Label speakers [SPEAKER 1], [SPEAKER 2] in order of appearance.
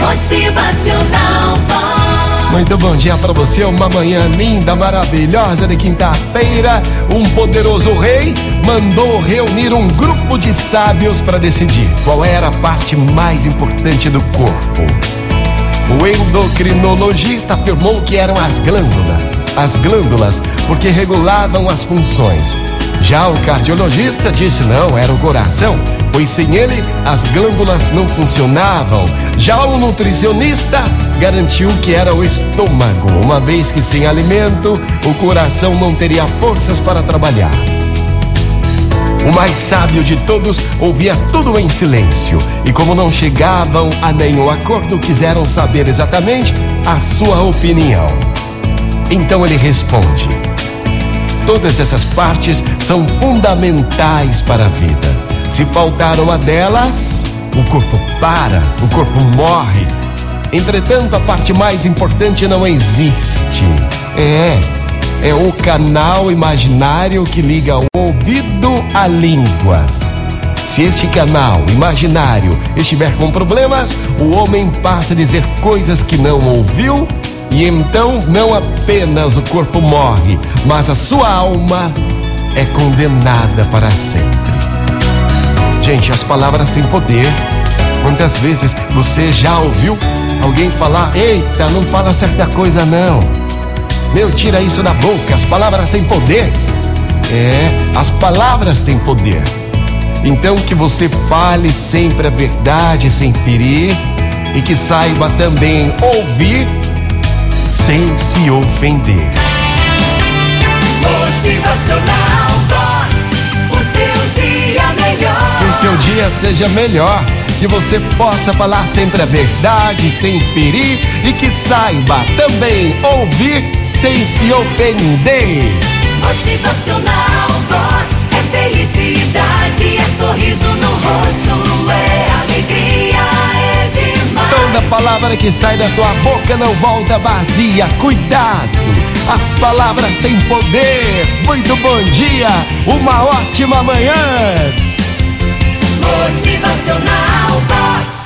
[SPEAKER 1] Motivacional.
[SPEAKER 2] Muito bom dia para você, uma manhã linda, maravilhosa de quinta-feira. Um poderoso rei mandou reunir um grupo de sábios para decidir qual era a parte mais importante do corpo. O endocrinologista afirmou que eram as glândulas, as glândulas, porque regulavam as funções. Já o cardiologista disse não, era o coração, pois sem ele as glândulas não funcionavam. Já o nutricionista garantiu que era o estômago, uma vez que sem alimento o coração não teria forças para trabalhar. O mais sábio de todos ouvia tudo em silêncio e, como não chegavam a nenhum acordo, quiseram saber exatamente a sua opinião. Então ele responde: Todas essas partes são fundamentais para a vida. Se faltar uma delas, o corpo para, o corpo morre. Entretanto, a parte mais importante não existe. É, é o canal imaginário que liga o ouvido à língua. Se este canal imaginário estiver com problemas, o homem passa a dizer coisas que não ouviu e então não apenas o corpo morre, mas a sua alma é condenada para sempre. Gente, as palavras têm poder. Quantas vezes você já ouviu alguém falar: Eita, não fala certa coisa não. Meu, tira isso da boca, as palavras têm poder. É, as palavras têm poder. Então que você fale sempre a verdade sem ferir e que saiba também ouvir sem se ofender.
[SPEAKER 1] Motivacional Vox. O seu dia melhor.
[SPEAKER 2] Que o seu dia seja melhor, que você possa falar sempre a verdade sem ferir e que saiba também ouvir sem se ofender.
[SPEAKER 1] Motivacional Vox.
[SPEAKER 2] Toda palavra que sai da tua boca não volta vazia. Cuidado, as palavras têm poder. Muito bom dia, uma ótima manhã.
[SPEAKER 1] Motivacional Vox.